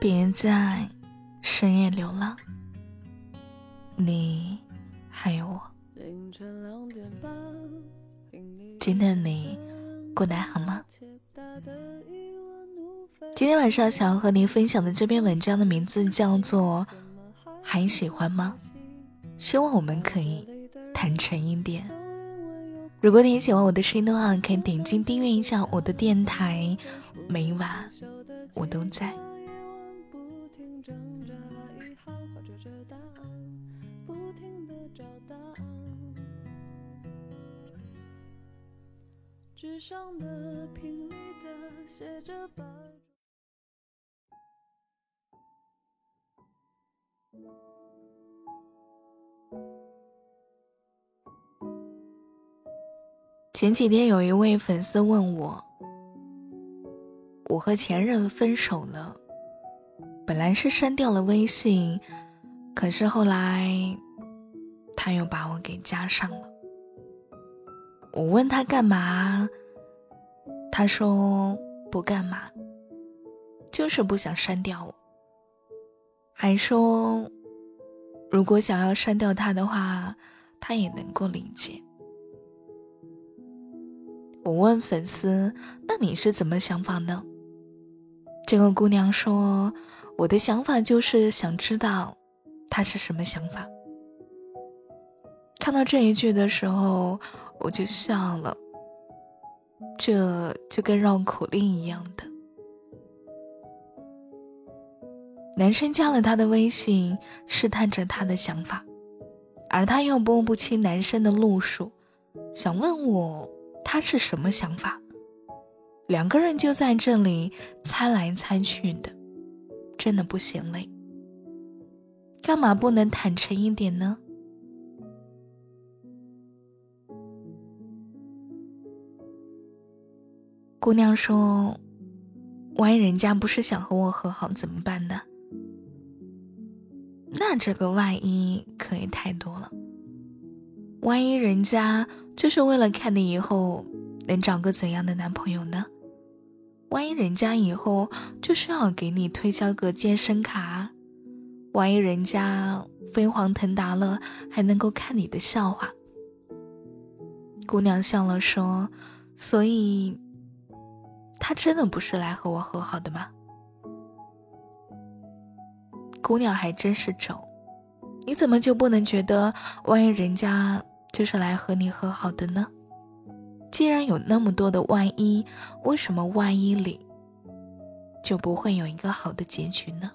别在深夜流浪，你还有我。今天的你过得好吗？今天晚上想要和您分享的这篇文章的名字叫做《还喜欢吗》，希望我们可以坦诚一点。如果你喜欢我的声音的话，可以点击订阅一下我的电台，每晚我都在。纸上的的写着。前几天有一位粉丝问我，我和前任分手了，本来是删掉了微信，可是后来他又把我给加上了。我问他干嘛，他说不干嘛，就是不想删掉我。还说，如果想要删掉他的话，他也能够理解。我问粉丝：“那你是怎么想法呢？”这个姑娘说：“我的想法就是想知道他是什么想法。”看到这一句的时候。我就笑了，这就跟绕口令一样的。男生加了他的微信，试探着他的想法，而他又摸不清男生的路数，想问我他是什么想法。两个人就在这里猜来猜去的，真的不嫌累。干嘛不能坦诚一点呢？姑娘说：“万一人家不是想和我和好怎么办呢？”那这个万一可以太多了。万一人家就是为了看你以后能找个怎样的男朋友呢？万一人家以后就是要给你推销个健身卡？万一人家飞黄腾达了还能够看你的笑话？姑娘笑了说：“所以。”他真的不是来和我和好的吗？姑娘还真是轴，你怎么就不能觉得，万一人家就是来和你和好的呢？既然有那么多的万一，为什么万一里就不会有一个好的结局呢？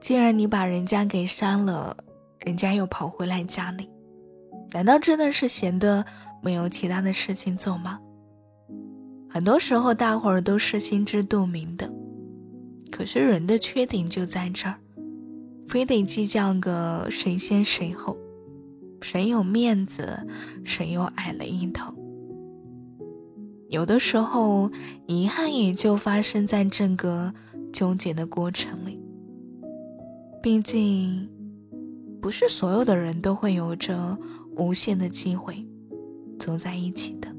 既然你把人家给删了，人家又跑回来加你，难道真的是闲的？没有其他的事情做吗？很多时候，大伙儿都是心知肚明的，可是人的缺点就在这儿，非得计较个谁先谁后，谁有面子，谁又矮了一头。有的时候，遗憾也就发生在这个纠结的过程里。毕竟，不是所有的人都会有着无限的机会。走在一起的。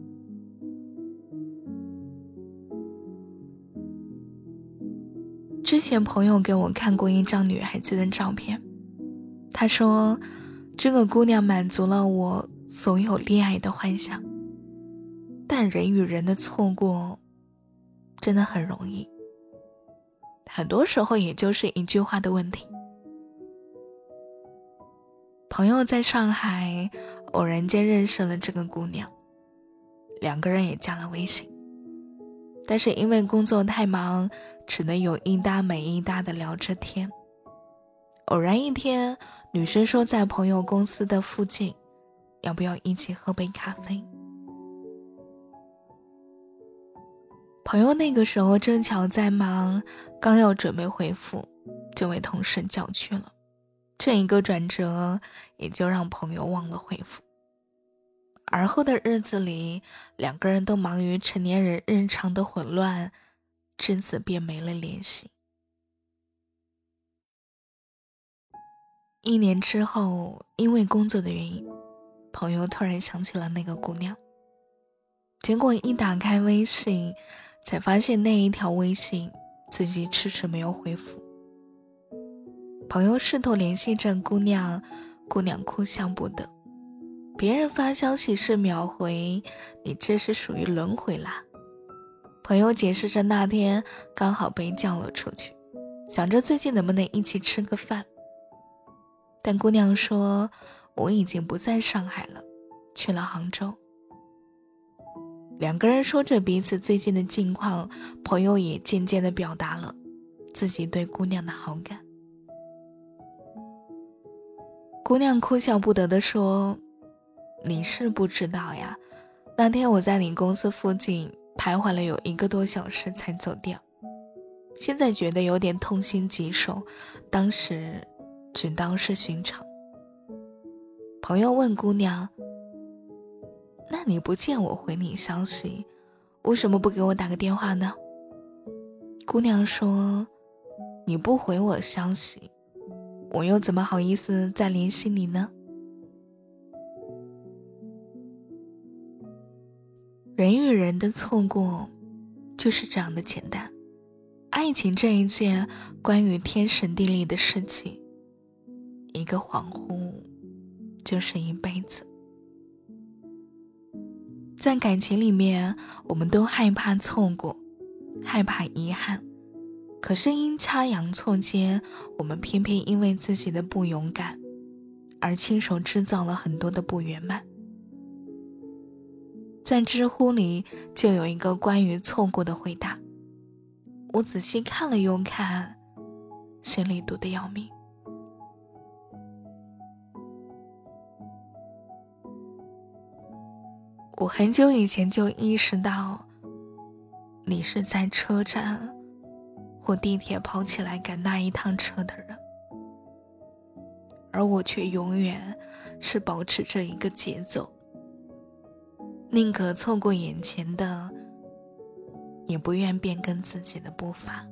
之前朋友给我看过一张女孩子的照片，她说这个姑娘满足了我所有恋爱的幻想。但人与人的错过，真的很容易，很多时候也就是一句话的问题。朋友在上海。偶然间认识了这个姑娘，两个人也加了微信，但是因为工作太忙，只能有一搭没一搭的聊着天。偶然一天，女生说在朋友公司的附近，要不要一起喝杯咖啡？朋友那个时候正巧在忙，刚要准备回复，就被同事叫去了。这一个转折，也就让朋友忘了回复。而后的日子里，两个人都忙于成年人日常的混乱，至此便没了联系。一年之后，因为工作的原因，朋友突然想起了那个姑娘。结果一打开微信，才发现那一条微信自己迟迟没有回复。朋友试图联系这姑娘，姑娘哭笑不得。别人发消息是秒回，你这是属于轮回啦。朋友解释着那天刚好被叫了出去，想着最近能不能一起吃个饭。但姑娘说我已经不在上海了，去了杭州。两个人说着彼此最近的近况，朋友也渐渐的表达了自己对姑娘的好感。姑娘哭笑不得的说：“你是不知道呀，那天我在你公司附近徘徊了有一个多小时才走掉，现在觉得有点痛心疾首，当时只当是寻常。”朋友问姑娘。那你不见我回你消息，为什么不给我打个电话呢？姑娘说：“你不回我消息，我又怎么好意思再联系你呢？”人与人的错过，就是这样的简单。爱情这一件关于天时地利的事情，一个恍惚，就是一辈子。在感情里面，我们都害怕错过，害怕遗憾，可是阴差阳错间，我们偏偏因为自己的不勇敢，而亲手制造了很多的不圆满。在知乎里就有一个关于错过的回答，我仔细看了又看，心里堵得要命。我很久以前就意识到，你是在车站或地铁跑起来赶那一趟车的人，而我却永远是保持着一个节奏，宁可错过眼前的，也不愿变更自己的步伐。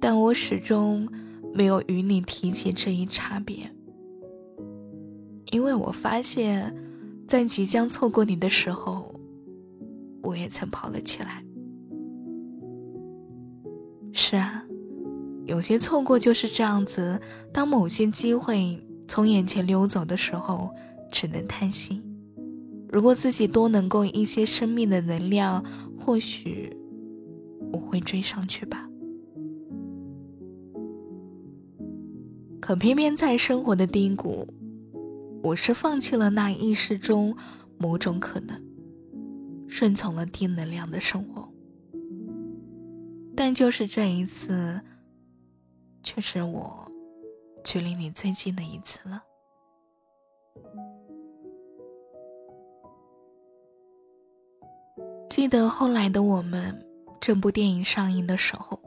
但我始终没有与你提起这一差别。因为我发现，在即将错过你的时候，我也曾跑了起来。是啊，有些错过就是这样子。当某些机会从眼前溜走的时候，只能叹息。如果自己多能够一些生命的能量，或许我会追上去吧。可偏偏在生活的低谷。我是放弃了那意识中某种可能，顺从了低能量的生活，但就是这一次，却是我距离你最近的一次了。记得后来的我们，这部电影上映的时候，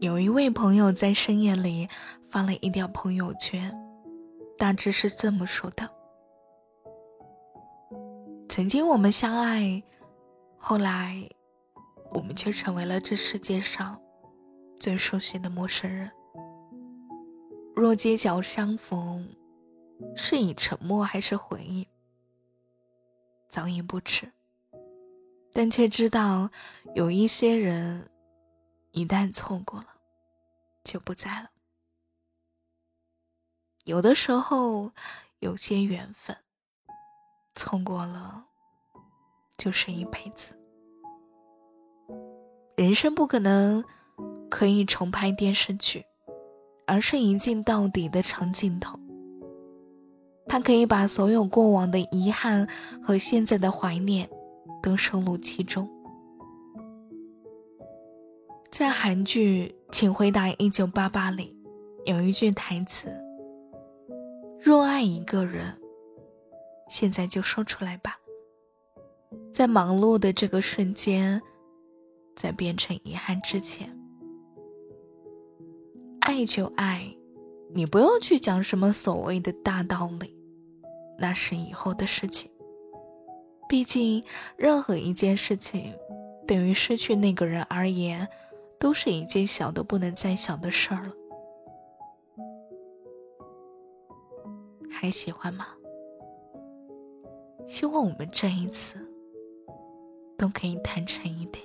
有一位朋友在深夜里发了一条朋友圈。大致是这么说的：曾经我们相爱，后来我们却成为了这世界上最熟悉的陌生人。若街角相逢，是以沉默还是回忆，早已不迟。但却知道，有一些人，一旦错过了，就不在了。有的时候，有些缘分错过了，就是一辈子。人生不可能可以重拍电视剧，而是一镜到底的长镜头。它可以把所有过往的遗憾和现在的怀念都收录其中。在韩剧《请回答一九八八》里，有一句台词。若爱一个人，现在就说出来吧。在忙碌的这个瞬间，在变成遗憾之前，爱就爱，你不用去讲什么所谓的大道理，那是以后的事情。毕竟，任何一件事情，对于失去那个人而言，都是一件小的不能再小的事儿了。还喜欢吗？希望我们这一次都可以坦诚一点。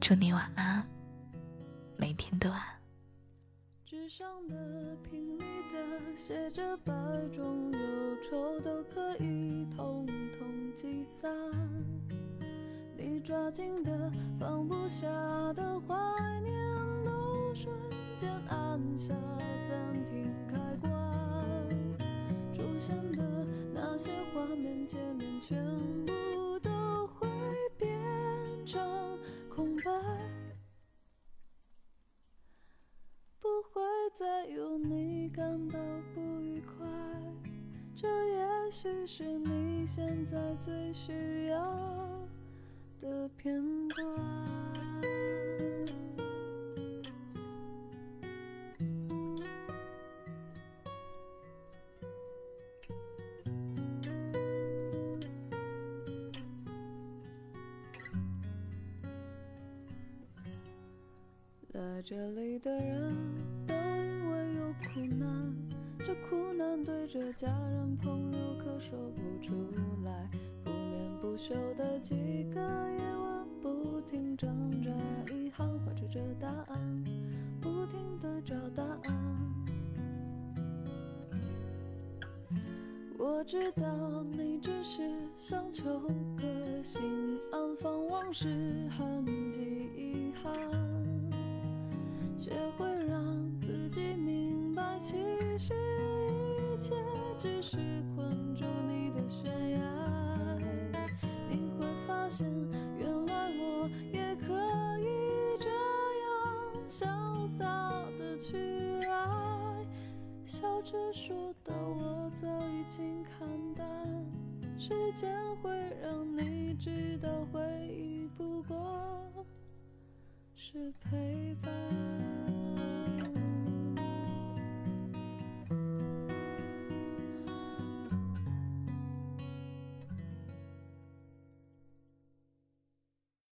祝你晚安，每天都安。纸上的、瓶里的，写着百种忧愁都可以统统击散。你抓紧的、放不下的怀念，都瞬间按下暂停开关。出现的那些画面、界面，全部感到不愉快，这也许是你现在最需要的片段。来这里的人苦难，这苦难对着家人朋友可说不出来，不眠不休的几个夜晚，不停挣扎，遗憾怀揣着答案，不停的找答案。我知道你只是想求个心安，放往事痕迹遗憾。学会让，其实一切只是困住你的悬崖。你会发现，原来我也可以这样潇洒的去爱。笑着说的我早已经看淡，时间会让你知道，回忆不过是陪伴。